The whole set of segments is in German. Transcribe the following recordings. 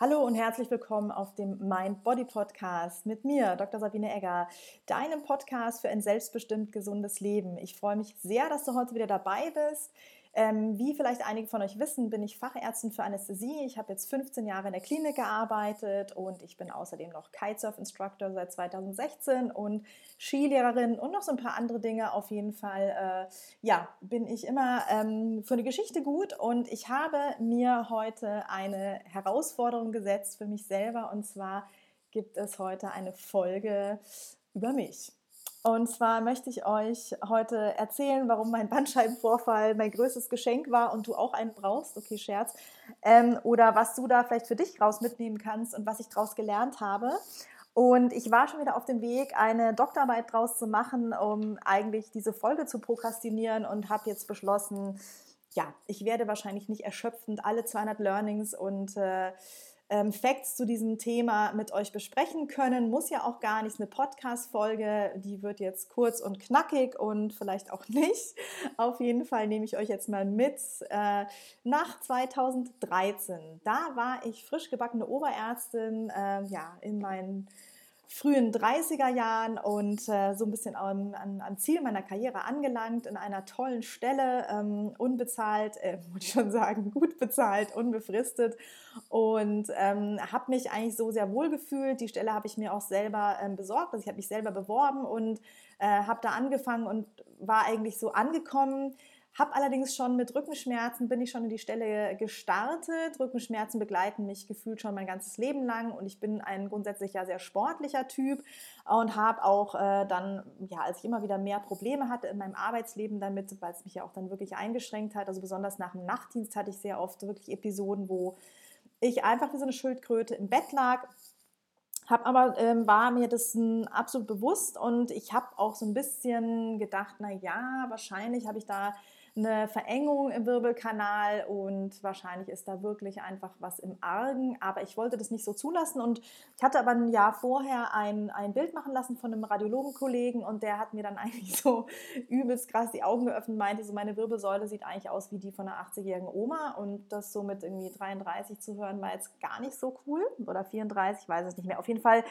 Hallo und herzlich willkommen auf dem Mind Body Podcast mit mir, Dr. Sabine Egger, deinem Podcast für ein selbstbestimmt gesundes Leben. Ich freue mich sehr, dass du heute wieder dabei bist. Ähm, wie vielleicht einige von euch wissen, bin ich Fachärztin für Anästhesie. Ich habe jetzt 15 Jahre in der Klinik gearbeitet und ich bin außerdem noch Kitesurf-Instructor seit 2016 und Skilehrerin und noch so ein paar andere Dinge. Auf jeden Fall, äh, ja, bin ich immer ähm, für eine Geschichte gut und ich habe mir heute eine Herausforderung gesetzt für mich selber und zwar gibt es heute eine Folge über mich. Und zwar möchte ich euch heute erzählen, warum mein Bandscheibenvorfall mein größtes Geschenk war und du auch einen brauchst. Okay, Scherz. Ähm, oder was du da vielleicht für dich raus mitnehmen kannst und was ich daraus gelernt habe. Und ich war schon wieder auf dem Weg, eine Doktorarbeit draus zu machen, um eigentlich diese Folge zu prokrastinieren und habe jetzt beschlossen, ja, ich werde wahrscheinlich nicht erschöpfend alle 200 Learnings und äh, ähm, Facts zu diesem Thema mit euch besprechen können. Muss ja auch gar nicht eine Podcast-Folge, die wird jetzt kurz und knackig und vielleicht auch nicht. Auf jeden Fall nehme ich euch jetzt mal mit äh, nach 2013. Da war ich frisch gebackene Oberärztin, äh, ja, in meinen frühen 30er Jahren und äh, so ein bisschen am, am, Ziel meiner Karriere angelangt, in einer tollen Stelle, ähm, unbezahlt, äh, muss ich schon sagen, gut bezahlt, unbefristet und ähm, habe mich eigentlich so sehr wohl gefühlt. Die Stelle habe ich mir auch selber ähm, besorgt, also ich habe mich selber beworben und äh, habe da angefangen und war eigentlich so angekommen habe allerdings schon mit Rückenschmerzen, bin ich schon in die Stelle gestartet. Rückenschmerzen begleiten mich gefühlt schon mein ganzes Leben lang und ich bin ein grundsätzlich ja sehr sportlicher Typ und habe auch äh, dann, ja, als ich immer wieder mehr Probleme hatte in meinem Arbeitsleben damit, weil es mich ja auch dann wirklich eingeschränkt hat, also besonders nach dem Nachtdienst hatte ich sehr oft wirklich Episoden, wo ich einfach wie so eine Schildkröte im Bett lag hab aber ähm, war mir das absolut bewusst und ich habe auch so ein bisschen gedacht, na ja, wahrscheinlich habe ich da eine Verengung im Wirbelkanal und wahrscheinlich ist da wirklich einfach was im Argen. Aber ich wollte das nicht so zulassen und ich hatte aber ein Jahr vorher ein, ein Bild machen lassen von einem Radiologenkollegen und der hat mir dann eigentlich so übelst krass die Augen geöffnet meinte, so meine Wirbelsäule sieht eigentlich aus wie die von einer 80-jährigen Oma und das so mit irgendwie 33 zu hören war jetzt gar nicht so cool oder 34, ich weiß es nicht mehr. Auf jeden Fall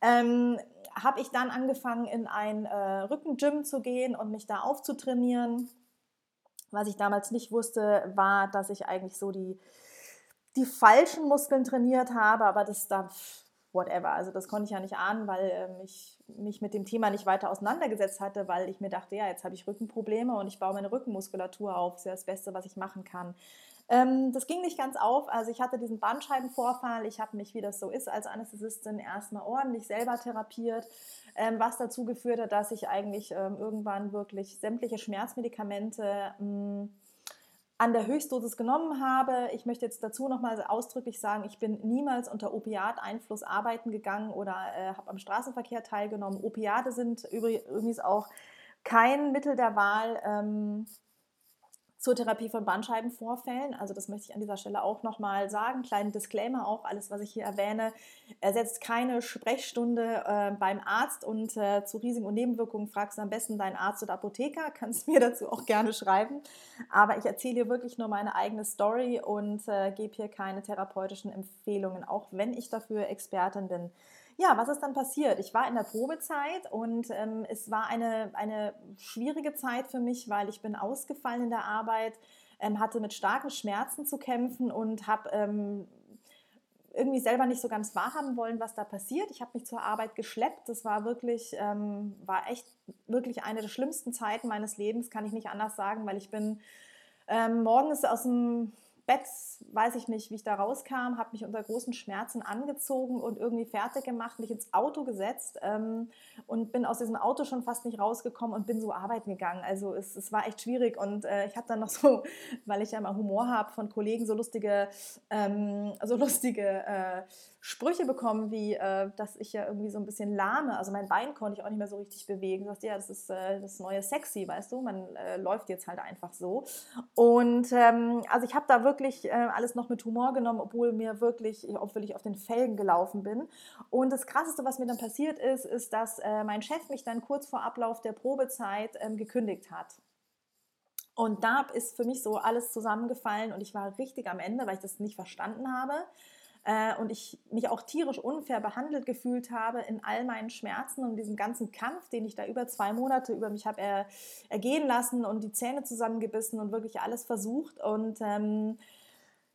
ähm, habe ich dann angefangen, in ein äh, Rückengym zu gehen und mich da aufzutrainieren. Was ich damals nicht wusste, war, dass ich eigentlich so die, die falschen Muskeln trainiert habe, aber das da, whatever. Also das konnte ich ja nicht ahnen, weil ähm, ich mich mit dem Thema nicht weiter auseinandergesetzt hatte, weil ich mir dachte, ja, jetzt habe ich Rückenprobleme und ich baue meine Rückenmuskulatur auf. Das ist ja das Beste, was ich machen kann. Ähm, das ging nicht ganz auf. Also ich hatte diesen Bandscheibenvorfall. Ich habe mich, wie das so ist, als Anästhesistin erstmal ordentlich selber therapiert ähm, was dazu geführt hat, dass ich eigentlich ähm, irgendwann wirklich sämtliche Schmerzmedikamente mh, hm, an der Höchstdosis genommen habe. Ich möchte jetzt dazu nochmal ausdrücklich sagen, ich bin niemals unter Opiateinfluss arbeiten gegangen oder äh, habe am Straßenverkehr teilgenommen. Opiate sind übrigens auch kein Mittel der Wahl. Zur Therapie von Bandscheibenvorfällen. Also das möchte ich an dieser Stelle auch nochmal sagen. Kleinen Disclaimer auch, alles, was ich hier erwähne, ersetzt keine Sprechstunde äh, beim Arzt und äh, zu Risiken und Nebenwirkungen fragst du am besten deinen Arzt oder Apotheker, kannst mir dazu auch gerne schreiben. Aber ich erzähle hier wirklich nur meine eigene Story und äh, gebe hier keine therapeutischen Empfehlungen, auch wenn ich dafür Expertin bin ja, was ist dann passiert? Ich war in der Probezeit und ähm, es war eine, eine schwierige Zeit für mich, weil ich bin ausgefallen in der Arbeit, ähm, hatte mit starken Schmerzen zu kämpfen und habe ähm, irgendwie selber nicht so ganz wahrhaben wollen, was da passiert. Ich habe mich zur Arbeit geschleppt. Das war wirklich, ähm, war echt wirklich eine der schlimmsten Zeiten meines Lebens, kann ich nicht anders sagen, weil ich bin ähm, morgens aus dem Bett, weiß ich nicht, wie ich da rauskam, habe mich unter großen Schmerzen angezogen und irgendwie fertig gemacht, mich ins Auto gesetzt ähm, und bin aus diesem Auto schon fast nicht rausgekommen und bin so arbeiten gegangen. Also es, es war echt schwierig und äh, ich habe dann noch so, weil ich ja immer Humor habe von Kollegen, so lustige, ähm, so lustige äh, Sprüche bekommen, wie äh, dass ich ja irgendwie so ein bisschen lahme. Also mein Bein konnte ich auch nicht mehr so richtig bewegen. Du sagst, ja, das ist äh, das neue Sexy, weißt du? Man äh, läuft jetzt halt einfach so. Und ähm, also ich habe da wirklich äh, alles noch mit Humor genommen, obwohl mir wirklich, obwohl ich auf den Felgen gelaufen bin. Und das Krasseste, was mir dann passiert ist, ist, dass äh, mein Chef mich dann kurz vor Ablauf der Probezeit ähm, gekündigt hat. Und da ist für mich so alles zusammengefallen und ich war richtig am Ende, weil ich das nicht verstanden habe. Äh, und ich mich auch tierisch unfair behandelt gefühlt habe in all meinen Schmerzen und diesem ganzen Kampf, den ich da über zwei Monate über mich habe er, ergehen lassen und die Zähne zusammengebissen und wirklich alles versucht. Und ähm,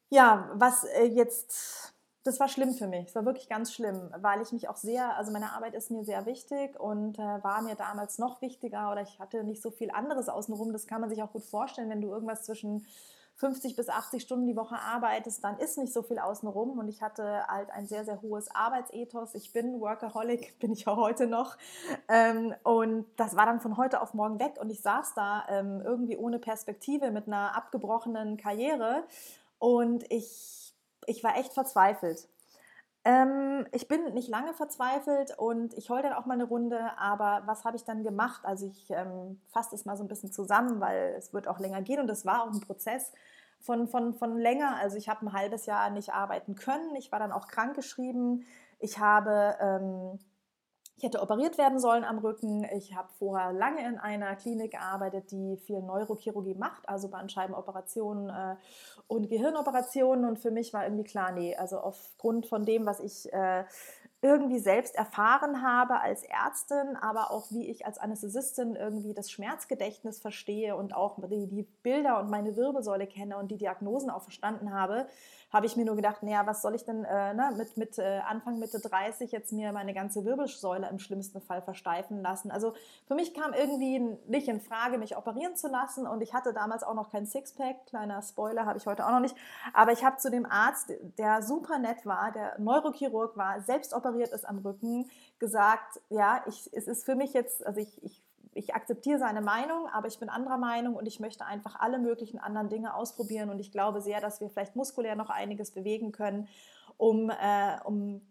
ja, was äh, jetzt, das war schlimm für mich. Es war wirklich ganz schlimm, weil ich mich auch sehr, also meine Arbeit ist mir sehr wichtig und äh, war mir damals noch wichtiger oder ich hatte nicht so viel anderes außenrum. Das kann man sich auch gut vorstellen, wenn du irgendwas zwischen 50 bis 80 Stunden die Woche arbeitest, dann ist nicht so viel außenrum. Und ich hatte halt ein sehr, sehr hohes Arbeitsethos. Ich bin Workaholic, bin ich auch heute noch. Ähm, und das war dann von heute auf morgen weg. Und ich saß da ähm, irgendwie ohne Perspektive mit einer abgebrochenen Karriere. Und ich, ich war echt verzweifelt. Ähm, ich bin nicht lange verzweifelt und ich heule dann auch mal eine Runde, aber was habe ich dann gemacht? Also ich ähm, fasse es mal so ein bisschen zusammen, weil es wird auch länger gehen und es war auch ein Prozess von, von, von länger. Also ich habe ein halbes Jahr nicht arbeiten können, ich war dann auch krankgeschrieben, ich habe... Ähm, ich hätte operiert werden sollen am Rücken. Ich habe vorher lange in einer Klinik gearbeitet, die viel Neurochirurgie macht, also Bandscheibenoperationen äh, und Gehirnoperationen. Und für mich war irgendwie klar, nee, also aufgrund von dem, was ich äh, irgendwie selbst erfahren habe als Ärztin, aber auch wie ich als Anästhesistin irgendwie das Schmerzgedächtnis verstehe und auch die, die Bilder und meine Wirbelsäule kenne und die Diagnosen auch verstanden habe, habe ich mir nur gedacht, naja, was soll ich denn äh, ne, mit, mit äh, Anfang Mitte 30 jetzt mir meine ganze Wirbelsäule im schlimmsten Fall versteifen lassen. Also für mich kam irgendwie nicht in Frage, mich operieren zu lassen. Und ich hatte damals auch noch kein Sixpack, kleiner Spoiler habe ich heute auch noch nicht, aber ich habe zu dem Arzt, der super nett war, der Neurochirurg war, selbst operiert ist am Rücken, gesagt, ja, ich, es ist für mich jetzt, also ich, ich ich akzeptiere seine Meinung, aber ich bin anderer Meinung und ich möchte einfach alle möglichen anderen Dinge ausprobieren. Und ich glaube sehr, dass wir vielleicht muskulär noch einiges bewegen können, um, äh, um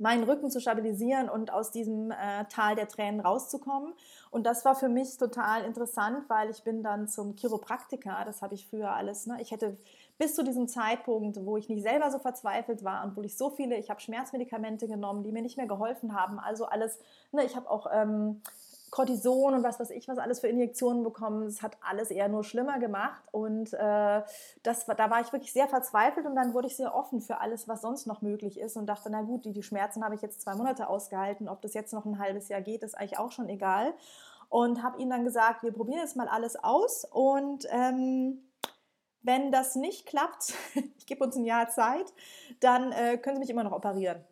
meinen Rücken zu stabilisieren und aus diesem äh, Tal der Tränen rauszukommen. Und das war für mich total interessant, weil ich bin dann zum Chiropraktiker, das habe ich früher alles, ne? ich hätte bis zu diesem Zeitpunkt, wo ich nicht selber so verzweifelt war und wo ich so viele, ich habe Schmerzmedikamente genommen, die mir nicht mehr geholfen haben, also alles, ne, ich habe auch ähm, Cortison und was weiß ich, was alles für Injektionen bekommen. Es hat alles eher nur schlimmer gemacht. Und äh, das, da war ich wirklich sehr verzweifelt und dann wurde ich sehr offen für alles, was sonst noch möglich ist und dachte, na gut, die, die Schmerzen habe ich jetzt zwei Monate ausgehalten. Ob das jetzt noch ein halbes Jahr geht, ist eigentlich auch schon egal. Und habe ihnen dann gesagt, wir probieren jetzt mal alles aus und ähm, wenn das nicht klappt, ich gebe uns ein Jahr Zeit, dann äh, können Sie mich immer noch operieren.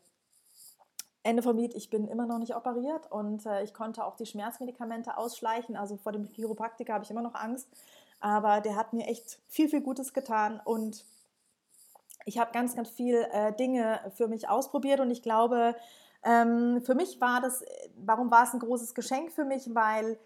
Ende vom Lied, ich bin immer noch nicht operiert und äh, ich konnte auch die Schmerzmedikamente ausschleichen. Also vor dem Chiropraktiker habe ich immer noch Angst. Aber der hat mir echt viel, viel Gutes getan und ich habe ganz, ganz viel äh, Dinge für mich ausprobiert und ich glaube, ähm, für mich war das, warum war es ein großes Geschenk für mich? Weil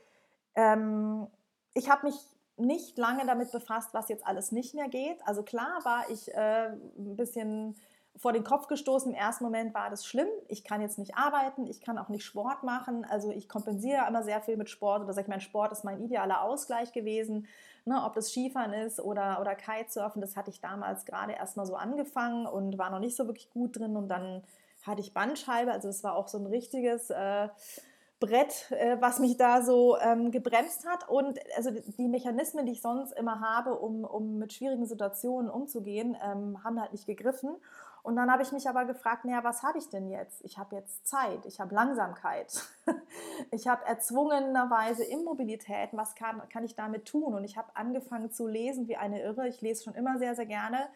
ähm, ich habe mich nicht lange damit befasst, was jetzt alles nicht mehr geht. Also klar war ich äh, ein bisschen vor den Kopf gestoßen. Im ersten Moment war das schlimm. Ich kann jetzt nicht arbeiten, ich kann auch nicht Sport machen. Also ich kompensiere immer sehr viel mit Sport oder sage ich, mein Sport ist mein idealer Ausgleich gewesen. Ne, ob das Skifahren ist oder, oder Kitesurfen, das hatte ich damals gerade erst mal so angefangen und war noch nicht so wirklich gut drin. Und dann hatte ich Bandscheibe, also es war auch so ein richtiges äh, Brett, äh, was mich da so ähm, gebremst hat. Und also die Mechanismen, die ich sonst immer habe, um, um mit schwierigen Situationen umzugehen, ähm, haben halt nicht gegriffen. Und dann habe ich mich aber gefragt, naja, was habe ich denn jetzt? Ich habe jetzt Zeit, ich habe Langsamkeit, ich habe erzwungenerweise Immobilität. Was kann, kann ich damit tun? Und ich habe angefangen zu lesen wie eine Irre. Ich lese schon immer sehr, sehr gerne.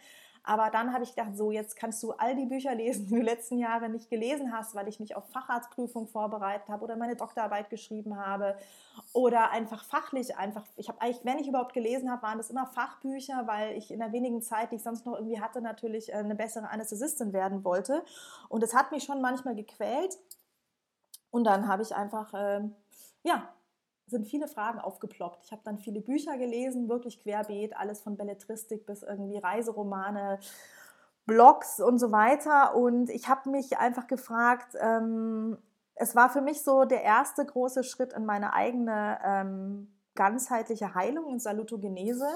Aber dann habe ich gedacht, so jetzt kannst du all die Bücher lesen, die du letzten Jahre nicht gelesen hast, weil ich mich auf Facharztprüfung vorbereitet habe oder meine Doktorarbeit geschrieben habe oder einfach fachlich einfach. Ich habe eigentlich, wenn ich überhaupt gelesen habe, waren das immer Fachbücher, weil ich in der wenigen Zeit, die ich sonst noch irgendwie hatte, natürlich äh, eine bessere Anästhesistin werden wollte. Und das hat mich schon manchmal gequält. Und dann habe ich einfach, äh, ja, sind viele Fragen aufgeploppt. Ich habe dann viele Bücher gelesen, wirklich querbeet, alles von Belletristik bis irgendwie Reiseromane, Blogs und so weiter. Und ich habe mich einfach gefragt, ähm, es war für mich so der erste große Schritt in meine eigene ähm, ganzheitliche Heilung und Salutogenese.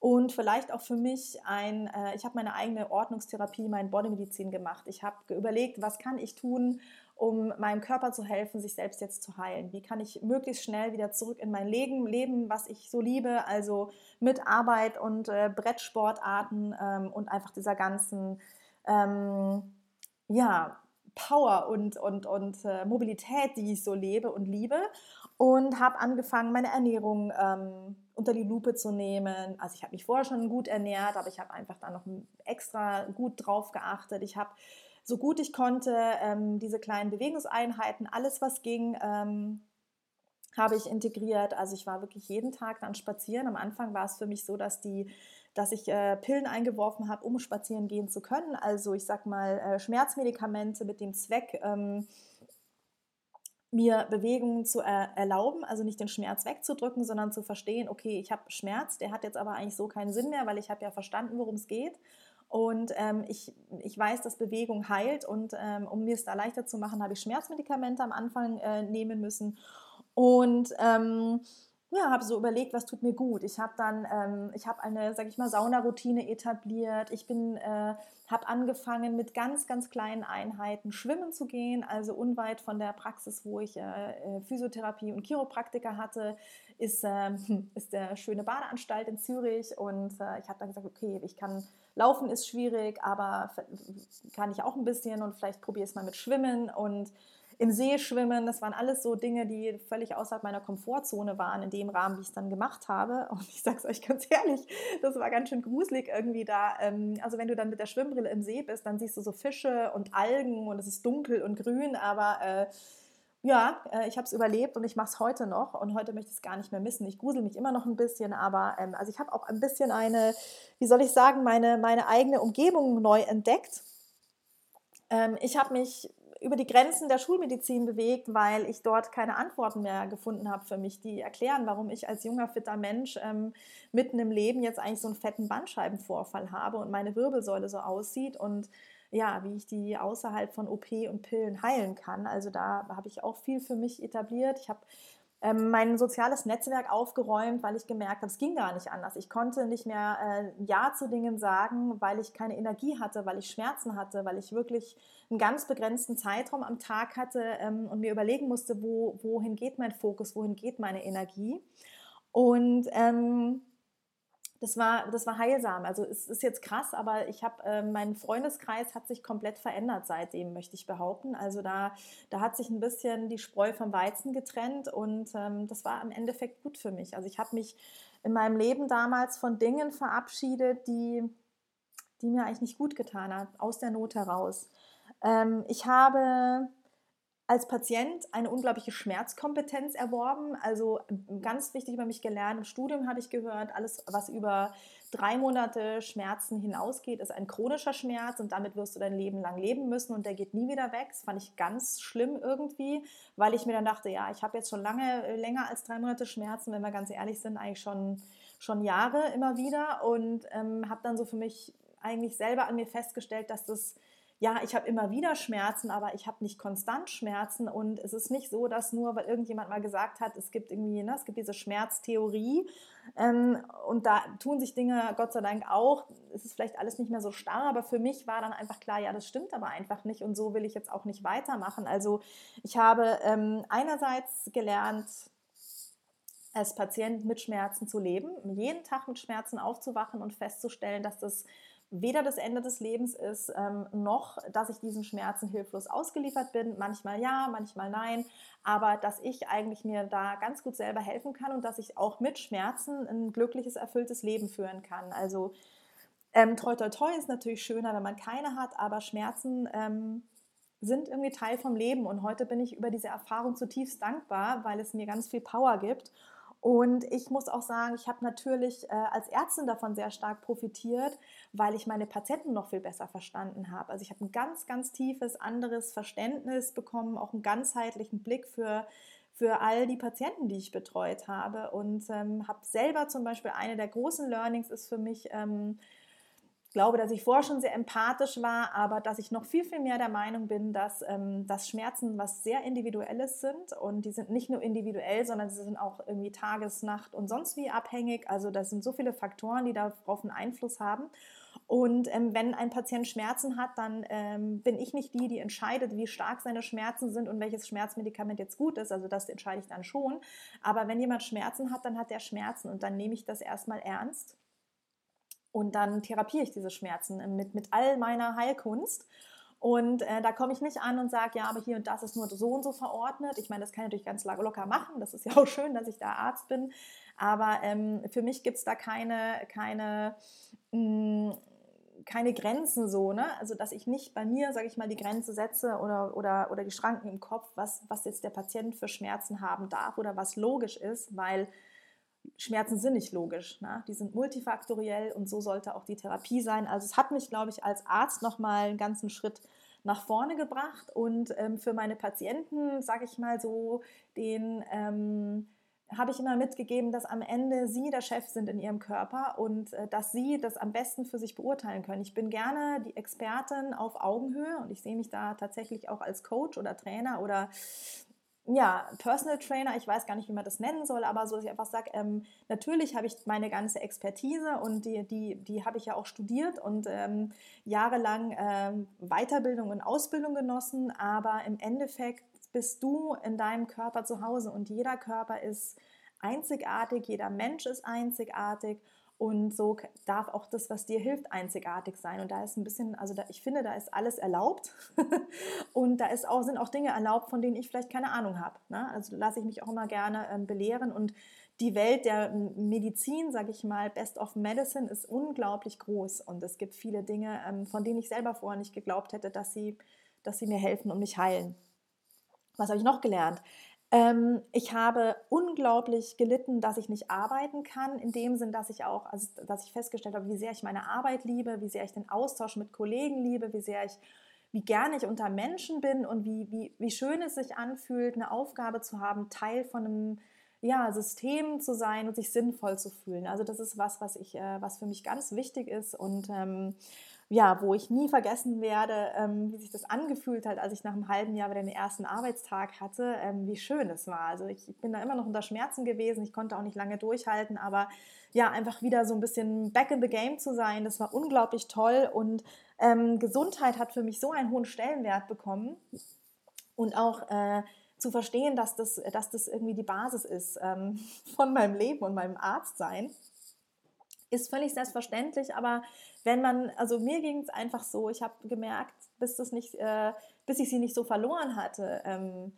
Und vielleicht auch für mich ein, äh, ich habe meine eigene Ordnungstherapie, mein Bodymedizin gemacht. Ich habe überlegt, was kann ich tun, um meinem Körper zu helfen, sich selbst jetzt zu heilen? Wie kann ich möglichst schnell wieder zurück in mein Leben leben, was ich so liebe, also mit Arbeit und äh, Brettsportarten ähm, und einfach dieser ganzen ähm, ja, Power und, und, und äh, Mobilität, die ich so lebe und liebe. Und habe angefangen, meine Ernährung ähm, unter die Lupe zu nehmen. Also ich habe mich vorher schon gut ernährt, aber ich habe einfach da noch extra gut drauf geachtet. Ich habe so gut ich konnte ähm, diese kleinen Bewegungseinheiten, alles was ging, ähm, habe ich integriert. Also ich war wirklich jeden Tag dann spazieren. Am Anfang war es für mich so, dass die dass ich äh, Pillen eingeworfen habe, um spazieren gehen zu können. Also ich sag mal äh, Schmerzmedikamente mit dem Zweck, ähm, mir Bewegungen zu er erlauben, also nicht den Schmerz wegzudrücken, sondern zu verstehen, okay, ich habe Schmerz, der hat jetzt aber eigentlich so keinen Sinn mehr, weil ich habe ja verstanden, worum es geht. Und ähm, ich, ich weiß, dass Bewegung heilt und ähm, um mir es da leichter zu machen, habe ich Schmerzmedikamente am Anfang äh, nehmen müssen. Und ähm, ja, habe so überlegt, was tut mir gut. Ich habe dann, ähm, ich habe eine, sag ich mal, Saunaroutine etabliert. Ich bin, äh, habe angefangen mit ganz, ganz kleinen Einheiten schwimmen zu gehen. Also unweit von der Praxis, wo ich äh, äh Physiotherapie und Chiropraktiker hatte, ist, äh, ist der schöne Badeanstalt in Zürich. Und äh, ich habe dann gesagt, okay, ich kann laufen ist schwierig, aber kann ich auch ein bisschen und vielleicht probiere es mal mit Schwimmen und im See schwimmen. Das waren alles so Dinge, die völlig außerhalb meiner Komfortzone waren, in dem Rahmen, wie ich es dann gemacht habe. Und ich sage es euch ganz ehrlich, das war ganz schön gruselig irgendwie da. Ähm, also wenn du dann mit der Schwimmbrille im See bist, dann siehst du so Fische und Algen und es ist dunkel und grün, aber äh, ja, äh, ich habe es überlebt und ich mache es heute noch und heute möchte ich es gar nicht mehr missen. Ich grusel mich immer noch ein bisschen, aber ähm, also ich habe auch ein bisschen eine, wie soll ich sagen, meine, meine eigene Umgebung neu entdeckt. Ähm, ich habe mich über die Grenzen der Schulmedizin bewegt, weil ich dort keine Antworten mehr gefunden habe für mich, die erklären, warum ich als junger, fitter Mensch ähm, mitten im Leben jetzt eigentlich so einen fetten Bandscheibenvorfall habe und meine Wirbelsäule so aussieht und ja, wie ich die außerhalb von OP und Pillen heilen kann. Also da habe ich auch viel für mich etabliert. Ich habe ähm, mein soziales Netzwerk aufgeräumt, weil ich gemerkt habe, es ging gar nicht anders. Ich konnte nicht mehr äh, Ja zu Dingen sagen, weil ich keine Energie hatte, weil ich Schmerzen hatte, weil ich wirklich einen ganz begrenzten Zeitraum am Tag hatte ähm, und mir überlegen musste, wo, wohin geht mein Fokus, wohin geht meine Energie. Und ähm, das war, das war heilsam. Also es ist jetzt krass, aber ich habe, äh, mein Freundeskreis hat sich komplett verändert seitdem, möchte ich behaupten. Also da, da hat sich ein bisschen die Spreu vom Weizen getrennt und ähm, das war im Endeffekt gut für mich. Also ich habe mich in meinem Leben damals von Dingen verabschiedet, die, die mir eigentlich nicht gut getan haben, aus der Not heraus. Ähm, ich habe als Patient eine unglaubliche Schmerzkompetenz erworben. Also ganz wichtig über mich gelernt. Im Studium habe ich gehört, alles, was über drei Monate Schmerzen hinausgeht, ist ein chronischer Schmerz und damit wirst du dein Leben lang leben müssen und der geht nie wieder weg. Das fand ich ganz schlimm irgendwie, weil ich mir dann dachte, ja, ich habe jetzt schon lange, länger als drei Monate Schmerzen, wenn wir ganz ehrlich sind, eigentlich schon, schon Jahre immer wieder und ähm, habe dann so für mich eigentlich selber an mir festgestellt, dass das ja, ich habe immer wieder Schmerzen, aber ich habe nicht konstant Schmerzen. Und es ist nicht so, dass nur, weil irgendjemand mal gesagt hat, es gibt irgendwie, ne, es gibt diese Schmerztheorie ähm, und da tun sich Dinge, Gott sei Dank auch, es ist vielleicht alles nicht mehr so starr, aber für mich war dann einfach klar, ja, das stimmt aber einfach nicht. Und so will ich jetzt auch nicht weitermachen. Also ich habe ähm, einerseits gelernt, als Patient mit Schmerzen zu leben, jeden Tag mit Schmerzen aufzuwachen und festzustellen, dass das weder das Ende des Lebens ist, ähm, noch, dass ich diesen Schmerzen hilflos ausgeliefert bin. Manchmal ja, manchmal nein, aber dass ich eigentlich mir da ganz gut selber helfen kann und dass ich auch mit Schmerzen ein glückliches, erfülltes Leben führen kann. Also ähm, toi toi toi ist natürlich schöner, wenn man keine hat, aber Schmerzen ähm, sind irgendwie Teil vom Leben und heute bin ich über diese Erfahrung zutiefst dankbar, weil es mir ganz viel Power gibt und ich muss auch sagen, ich habe natürlich äh, als Ärztin davon sehr stark profitiert, weil ich meine Patienten noch viel besser verstanden habe. Also ich habe ein ganz, ganz tiefes, anderes Verständnis bekommen, auch einen ganzheitlichen Blick für, für all die Patienten, die ich betreut habe. Und ähm, habe selber zum Beispiel eine der großen Learnings ist für mich, ähm, glaube, dass ich vorher schon sehr empathisch war, aber dass ich noch viel, viel mehr der Meinung bin, dass, ähm, dass Schmerzen was sehr Individuelles sind und die sind nicht nur individuell, sondern sie sind auch irgendwie Tages-, Nacht- und sonst wie abhängig. Also das sind so viele Faktoren, die darauf einen Einfluss haben. Und ähm, wenn ein Patient Schmerzen hat, dann ähm, bin ich nicht die, die entscheidet, wie stark seine Schmerzen sind und welches Schmerzmedikament jetzt gut ist. Also das entscheide ich dann schon. Aber wenn jemand Schmerzen hat, dann hat er Schmerzen und dann nehme ich das erstmal ernst Und dann therapiere ich diese Schmerzen mit, mit all meiner Heilkunst. Und äh, da komme ich nicht an und sage, ja, aber hier und das ist nur so und so verordnet. Ich meine, das kann ich natürlich ganz locker machen. Das ist ja auch schön, dass ich da Arzt bin. Aber ähm, für mich gibt es da keine, keine, mh, hm, keine Grenzen so, ne? Also dass ich nicht bei mir, sage ich mal, die Grenze setze oder, oder, oder die Schranken im Kopf, was, was jetzt der Patient für Schmerzen haben darf oder was logisch ist, weil Schmerzen sind nicht logisch. Ne? Die sind multifaktoriell und so sollte auch die Therapie sein. Also es hat mich, glaube ich, als Arzt nochmal einen ganzen Schritt nach vorne gebracht und ähm, für meine Patienten, sage ich mal so, den ähm, habe ich immer mitgegeben, dass am Ende sie der Chef sind in ihrem Körper und äh, dass sie das am besten für sich beurteilen können. Ich bin gerne die Expertin auf Augenhöhe und ich sehe mich da tatsächlich auch als Coach oder Trainer oder ja, Personal Trainer, ich weiß gar nicht, wie man das nennen soll, aber so, dass ich einfach sage, ähm, natürlich habe ich meine ganze Expertise und die, die, die habe ich ja auch studiert und ähm, jahrelang ähm, Weiterbildung und Ausbildung genossen, aber im Endeffekt bist du in deinem Körper zu Hause und jeder Körper ist einzigartig, jeder Mensch ist einzigartig und so darf auch das, was dir hilft, einzigartig sein. Und da ist ein bisschen, also da, ich finde, da ist alles erlaubt. und da ist auch, sind auch Dinge erlaubt, von denen ich vielleicht keine Ahnung habe. Ne? Also lasse ich mich auch immer gerne ähm, belehren. Und die Welt der Medizin, sage ich mal, Best of Medicine, ist unglaublich groß. Und es gibt viele Dinge, ähm, von denen ich selber vorher nicht geglaubt hätte, dass sie, dass sie mir helfen und mich heilen. Was habe ich noch gelernt? Ähm, ich habe unglaublich gelitten, dass ich nicht arbeiten kann, in dem Sinn, dass ich auch, also dass ich festgestellt habe, wie sehr ich meine Arbeit liebe, wie sehr ich den Austausch mit Kollegen liebe, wie sehr ich, wie gerne ich unter Menschen bin und wie, wie, wie schön es sich anfühlt, eine Aufgabe zu haben, Teil von einem ja, System zu sein und sich sinnvoll zu fühlen. Also das ist was, was ich, äh, was für mich ganz wichtig ist und ähm, ja, wo ich nie vergessen werde, ähm, wie sich das angefühlt hat, als ich nach einem halben Jahr wieder den ersten Arbeitstag hatte, ähm, wie schön es war. Also ich, ich, bin da immer noch unter Schmerzen gewesen, ich konnte auch nicht lange durchhalten, aber ja, einfach wieder so ein bisschen back in the game zu sein, das war unglaublich toll. Und ähm, Gesundheit hat für mich so einen hohen Stellenwert bekommen. Und auch äh, zu verstehen, dass das, dass das irgendwie die Basis ist ähm, von meinem Leben und meinem Arztsein ist völlig selbstverständlich, aber wenn man, also mir ging es einfach so, ich habe gemerkt, bis, das nicht, äh, bis ich sie nicht so verloren hatte ähm,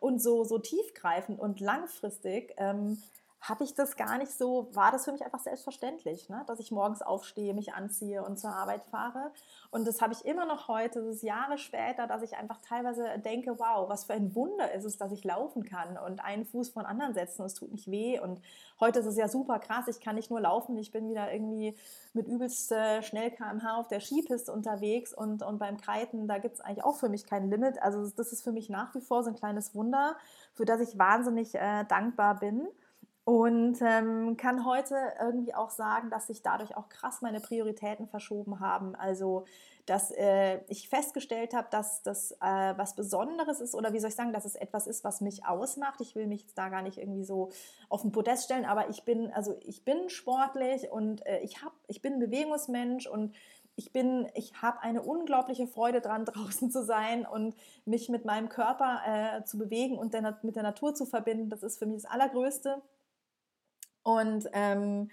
und so, so tiefgreifend und langfristig, ähm, habe ich das gar nicht so, war das für mich einfach selbstverständlich, ne? dass ich morgens aufstehe, mich anziehe und zur Arbeit fahre. Und das habe ich immer noch heute, das ist Jahre später, dass ich einfach teilweise denke, wow, was für ein Wunder ist es, dass ich laufen kann und einen Fuß von anderen setzen, es tut nicht weh. Und heute ist es ja super krass, ich kann nicht nur laufen, ich bin wieder irgendwie mit übelst äh, schnell kmh auf der Skipiste unterwegs und, und beim Kiten, da gibt es eigentlich auch für mich kein Limit. Also das ist für mich nach wie vor so ein kleines Wunder, für das ich wahnsinnig äh, dankbar bin. Und ähm, kann heute irgendwie auch sagen, dass sich dadurch auch krass meine Prioritäten verschoben haben. Also, dass äh, ich festgestellt habe, dass das äh, was Besonderes ist oder wie soll ich sagen, dass es etwas ist, was mich ausmacht. Ich will mich jetzt da gar nicht irgendwie so auf den Podest stellen, aber ich bin, also ich bin sportlich und äh, ich, hab, ich bin Bewegungsmensch und ich ich habe eine unglaubliche Freude dran, draußen zu sein und mich mit meinem Körper äh, zu bewegen und der, mit der Natur zu verbinden. Das ist für mich das Allergrößte. Und ähm,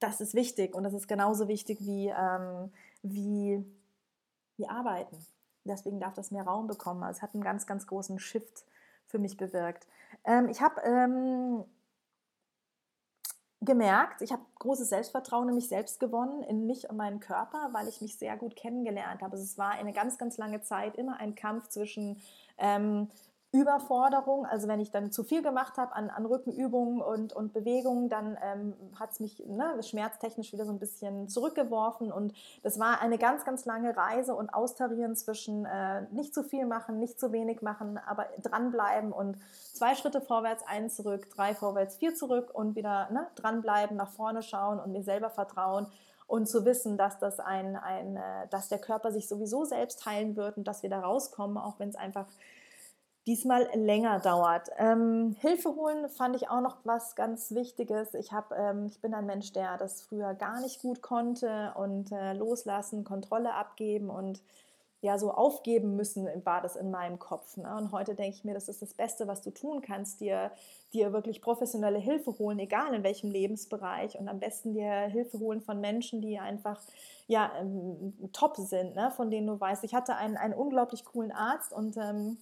das ist wichtig und das ist genauso wichtig wie, ähm, wie, wie Arbeiten. Deswegen darf das mehr Raum bekommen. Also es hat einen ganz, ganz großen Shift für mich bewirkt. Ähm, ich habe ähm, gemerkt, ich habe großes Selbstvertrauen in mich selbst gewonnen, in mich und meinen Körper, weil ich mich sehr gut kennengelernt habe. Also es war eine ganz, ganz lange Zeit immer ein Kampf zwischen ähm, Überforderung. Also wenn ich dann zu viel gemacht habe an, an Rückenübungen und, und Bewegungen, dann ähm, hat es mich ne, schmerztechnisch wieder so ein bisschen zurückgeworfen. Und das war eine ganz, ganz lange Reise und Austarieren zwischen äh, nicht zu viel machen, nicht zu wenig machen, aber dranbleiben und zwei Schritte vorwärts, einen zurück, drei vorwärts, vier zurück und wieder ne, dranbleiben, nach vorne schauen und mir selber vertrauen und zu wissen, dass das ein, ein, äh, dass der Körper sich sowieso selbst heilen wird und dass wir da rauskommen, auch wenn es einfach diesmal länger dauert. Ähm, Hilfe holen fand ich auch noch was ganz Wichtiges. Ich, hab, ähm, ich bin ein Mensch, der das früher gar nicht gut konnte und äh, loslassen, Kontrolle abgeben und ja so aufgeben müssen, war das in meinem Kopf. Ne? Und heute denke ich mir, das ist das Beste, was du tun kannst, dir, dir wirklich professionelle Hilfe holen, egal in welchem Lebensbereich. Und am besten dir Hilfe holen von Menschen, die einfach ja, ähm, top sind, ne? von denen du weißt. Ich hatte einen, einen unglaublich coolen Arzt und ähm,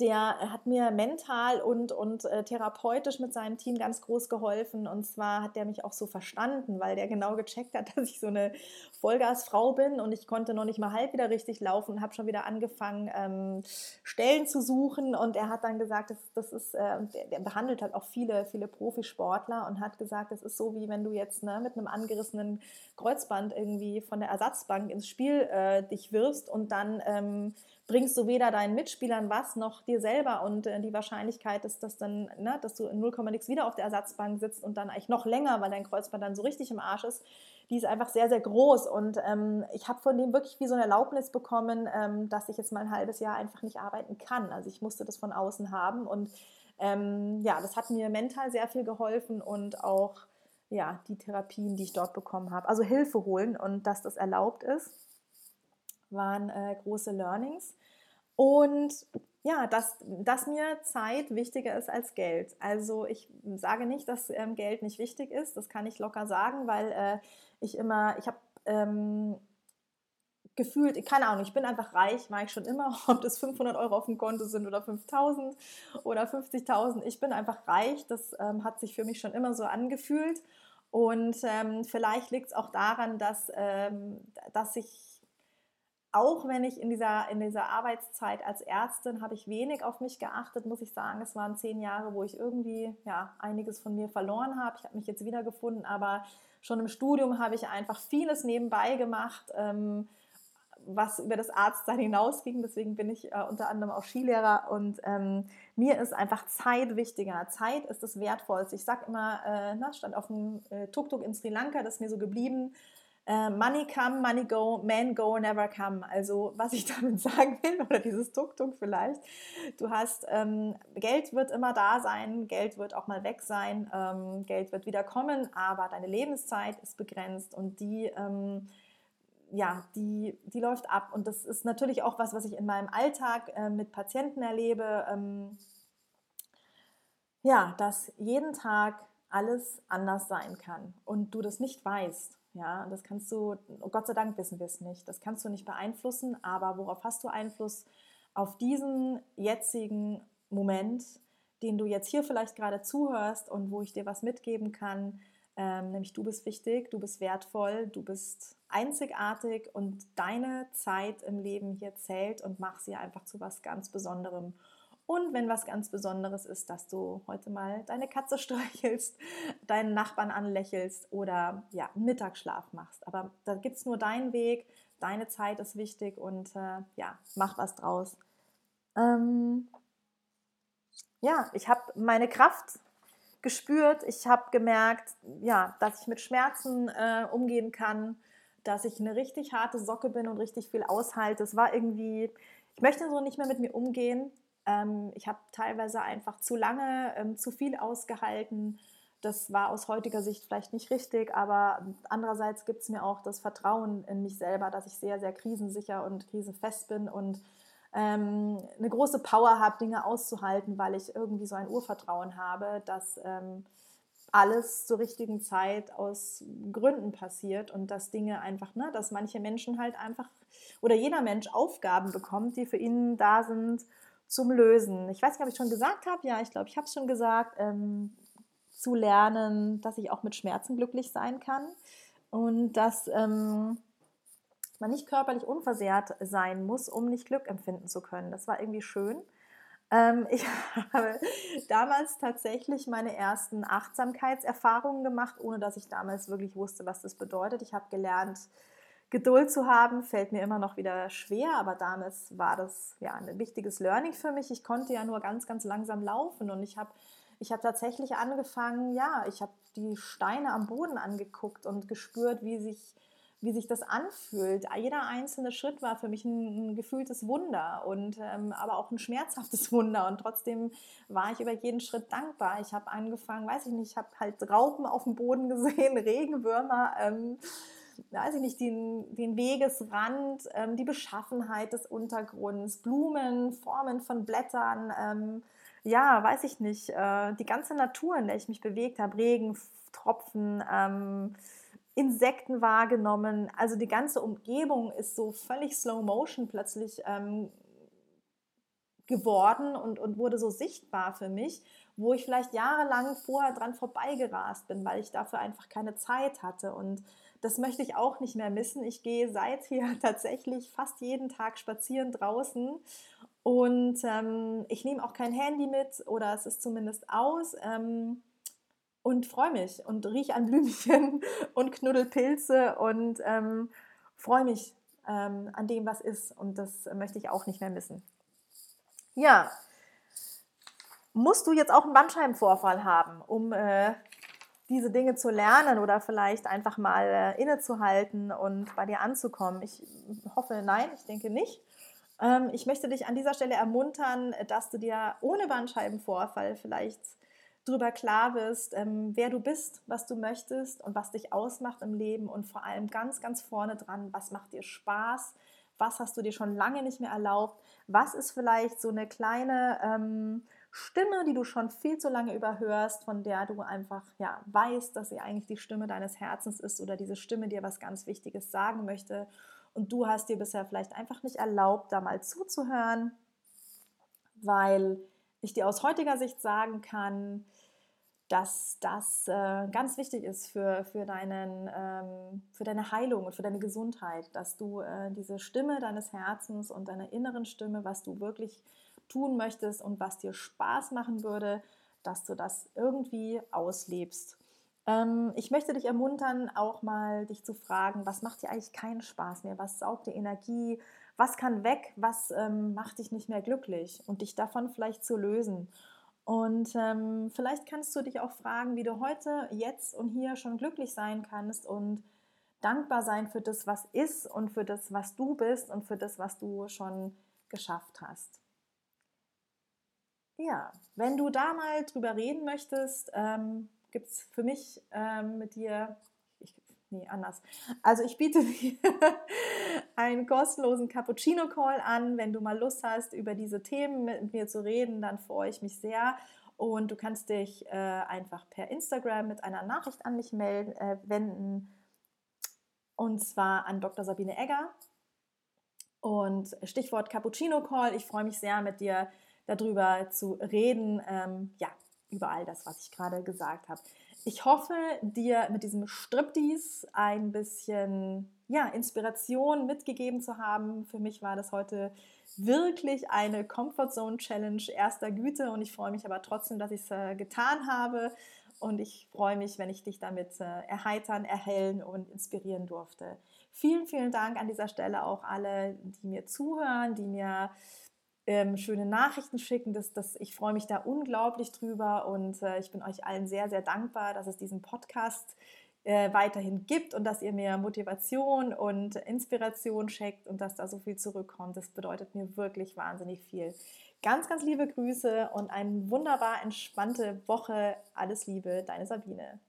der hat mir mental und, und äh, therapeutisch mit seinem Team ganz groß geholfen. Und zwar hat der mich auch so verstanden, weil der genau gecheckt hat, dass ich so eine Vollgasfrau bin und ich konnte noch nicht mal halb wieder richtig laufen und habe schon wieder angefangen, ähm, Stellen zu suchen. Und er hat dann gesagt, das, das ist, äh, der, der, behandelt halt auch viele, viele Profisportler und hat gesagt, das ist so wie wenn du jetzt ne, mit einem angerissenen Kreuzband irgendwie von der Ersatzbank ins Spiel äh, dich wirfst und dann ähm, bringst du weder deinen Mitspielern was noch dir selber und äh, die Wahrscheinlichkeit ist, dass dann, ne, dass du in 0, nix wieder auf der Ersatzbank sitzt und dann eigentlich noch länger, weil dein Kreuzband dann so richtig im Arsch ist, die ist einfach sehr, sehr groß und ähm, ich habe von dem wirklich wie so eine Erlaubnis bekommen, ähm, dass ich jetzt mal ein halbes Jahr einfach nicht arbeiten kann. Also ich musste das von außen haben und ähm, ja, das hat mir mental sehr viel geholfen und auch ja, die Therapien, die ich dort bekommen habe. Also Hilfe holen und dass das erlaubt ist waren äh, große Learnings. Und ja, dass, dass mir Zeit wichtiger ist als Geld. Also ich sage nicht, dass ähm, Geld nicht wichtig ist, das kann ich locker sagen, weil äh, ich immer, ich habe ähm, gefühlt, keine Ahnung, ich bin einfach reich, war ich schon immer, ob das 500 Euro auf dem Konto sind oder 5000 oder 50.000. Ich bin einfach reich, das ähm, hat sich für mich schon immer so angefühlt. Und ähm, vielleicht liegt es auch daran, dass, ähm, dass ich auch wenn ich in dieser, in dieser Arbeitszeit als Ärztin habe ich wenig auf mich geachtet, muss ich sagen. Es waren zehn Jahre, wo ich irgendwie ja, einiges von mir verloren habe. Ich habe mich jetzt wiedergefunden, aber schon im Studium habe ich einfach vieles nebenbei gemacht, ähm, was über das Arztsein hinausging. Deswegen bin ich äh, unter anderem auch Skilehrer und ähm, mir ist einfach Zeit wichtiger. Zeit ist das Wertvollste. Ich sage immer, äh, na, stand auf dem äh, Tuk-Tuk in Sri Lanka, das ist mir so geblieben äh, money come, money go, man go, never come. Also was ich damit sagen will, oder dieses Tuk-Tuk vielleicht, du hast, ähm, Geld wird immer da sein, Geld wird auch mal weg sein, ähm, Geld wird wieder kommen, aber deine Lebenszeit ist begrenzt und die... Ähm, ja, die, die läuft ab. Und das ist natürlich auch was, was ich in meinem Alltag äh, mit Patienten erlebe. Ähm, ja, dass jeden Tag alles anders sein kann und du das nicht weißt. Ja, das kannst du, Gott sei Dank wissen wir es nicht, das kannst du nicht beeinflussen, aber worauf hast du Einfluss? Auf diesen jetzigen Moment, den du jetzt hier vielleicht gerade zuhörst und wo ich dir was mitgeben kann, ähm, nämlich du bist wichtig, du bist wertvoll, du bist einzigartig und deine Zeit im Leben hier zählt und mach sie einfach zu was ganz Besonderem. Und wenn was ganz Besonderes ist, dass du heute mal deine Katze streichelst, deinen Nachbarn anlächelst oder ja, Mittagsschlaf machst. Aber da gibt es nur deinen Weg, deine Zeit ist wichtig und äh, ja, mach was draus. Ähm, ja, ich habe meine Kraft gespürt. Ich habe gemerkt, ja, dass ich mit Schmerzen äh, umgehen kann, dass ich eine richtig harte Socke bin und richtig viel aushalte. Es war irgendwie, ich möchte so nicht mehr mit mir umgehen. Ähm, ich habe teilweise einfach zu lange ähm, zu viel ausgehalten. Das war aus heutiger Sicht vielleicht nicht richtig, aber andererseits gibt es mir auch das Vertrauen in mich selber, dass ich sehr, sehr krisensicher und krisenfest bin und ähm, eine große Power habe, Dinge auszuhalten, weil ich irgendwie so ein Urvertrauen habe, dass ähm, alles zur richtigen Zeit aus Gründen passiert und dass Dinge einfach, ne, dass manche Menschen halt einfach oder jeder Mensch Aufgaben bekommt, die für ihn da sind zum Lösen. Ich weiß nicht, ob ich schon gesagt habe. Ja, ich glaube, ich habe es schon gesagt. Ähm, zu lernen, dass ich auch mit Schmerzen glücklich sein kann und dass ähm, man nicht körperlich unversehrt sein muss, um nicht Glück empfinden zu können. Das war irgendwie schön. Ähm, ich habe damals tatsächlich meine ersten Achtsamkeitserfahrungen gemacht, ohne dass ich damals wirklich wusste, was das bedeutet. Ich habe gelernt, Geduld zu haben, fällt mir immer noch wieder schwer, aber damals war das ja ein wichtiges Learning für mich. Ich konnte ja nur ganz, ganz langsam laufen und ich habe ich hab tatsächlich angefangen, ja, ich habe die Steine am Boden angeguckt und gespürt, wie sich, wie sich das anfühlt. Jeder einzelne Schritt war für mich ein, ein gefühltes Wunder und ähm, aber auch ein schmerzhaftes Wunder und trotzdem war ich über jeden Schritt dankbar. Ich habe angefangen, weiß ich nicht, ich habe halt Raupen auf dem Boden gesehen, Regenwürmer. Ähm, weiß ich nicht, den, den Wegesrand, ähm, die Beschaffenheit des Untergrunds, Blumen, Formen von Blättern, ähm, ja, weiß ich nicht, äh, die ganze Natur, in der ich mich bewegt habe, Regentropfen, ähm, Insekten wahrgenommen. Also die ganze Umgebung ist so völlig Slow Motion plötzlich ähm, geworden und, und wurde so sichtbar für mich, wo ich vielleicht jahrelang vorher dran vorbeigerast bin, weil ich dafür einfach keine Zeit hatte. Und das möchte ich auch nicht mehr missen. Ich gehe seither tatsächlich fast jeden Tag spazieren draußen und ähm, ich nehme auch kein Handy mit oder es ist zumindest aus. Ähm, und freue mich und rieche an Blümchen und knuddel Pilze und ähm, freue mich ähm, an dem, was ist. Und das möchte ich auch nicht mehr missen. Ja, musst du jetzt auch einen Bandscheibenvorfall haben, um äh, diese Dinge zu lernen oder vielleicht einfach mal äh, innezuhalten und bei dir anzukommen? Ich hoffe, nein, ich denke nicht. Ähm, ich möchte dich an dieser Stelle ermuntern, dass du dir ohne Bandscheibenvorfall vielleicht darüber klar bist, ähm, wer du bist, was du möchtest und was dich ausmacht im Leben und vor allem ganz, ganz vorne dran, was macht dir Spaß, was hast du dir schon lange nicht mehr erlaubt, was ist vielleicht so eine kleine ähm, Stimme, die du schon viel zu lange überhörst, von der du einfach ja, weißt, dass sie eigentlich die Stimme deines Herzens ist oder diese Stimme dir was ganz Wichtiges sagen möchte. Und du hast dir bisher vielleicht einfach nicht erlaubt, da mal zuzuhören, weil ich dir aus heutiger Sicht sagen kann, dass das äh, ganz wichtig ist für, für, deinen, ähm, für deine Heilung und für deine Gesundheit, dass du äh, diese Stimme deines Herzens und deiner inneren Stimme, was du wirklich tun möchtest und was dir Spaß machen würde, dass du das irgendwie auslebst. Ähm, ich möchte dich ermuntern, auch mal dich zu fragen, was macht dir eigentlich keinen Spaß mehr? Was saugt dir Energie? Was kann weg? Was ähm, macht dich nicht mehr glücklich? Und dich davon vielleicht zu lösen. Und ähm, vielleicht kannst du dich auch fragen, wie du heute, jetzt und hier schon glücklich sein kannst und dankbar sein für das, was ist und für das, was du bist und für das, was du schon geschafft hast. Ja, wenn du da mal drüber reden möchtest, ähm, gibt es für mich ähm, mit dir, ich, nee, anders. Also ich biete dir einen kostenlosen Cappuccino-Call an. Wenn du mal Lust hast, über diese Themen mit mir zu reden, dann freue ich mich sehr. Und du kannst dich äh, einfach per Instagram mit einer Nachricht an mich melden, äh, wenden. Und zwar an Dr. Sabine Egger. Und Stichwort Cappuccino Call. Ich freue mich sehr, mit dir darüber zu reden. Ähm, ja, über all das, was ich gerade gesagt habe. Ich hoffe, dir mit diesem Striptease ein bisschen ja, Inspiration mitgegeben zu haben. Für mich war das heute wirklich eine Comfort Zone Challenge erster Güte und ich freue mich aber trotzdem, dass ich es äh, getan habe und ich freue mich, wenn ich dich damit äh, erheitern, erhellen und inspirieren durfte. Vielen, vielen Dank an dieser Stelle auch alle, die mir zuhören, die mir ähm, schöne Nachrichten schicken. Das, das, ich freue mich da unglaublich drüber und äh, ich bin euch allen sehr, sehr dankbar, dass es diesen Podcast äh, weiterhin gibt und dass ihr mir Motivation und Inspiration schenkt und dass da so viel zurückkommt. Das bedeutet mir wirklich wahnsinnig viel. Ganz, ganz liebe Grüße und eine wunderbar entspannte Woche. Alles Liebe, deine Sabine.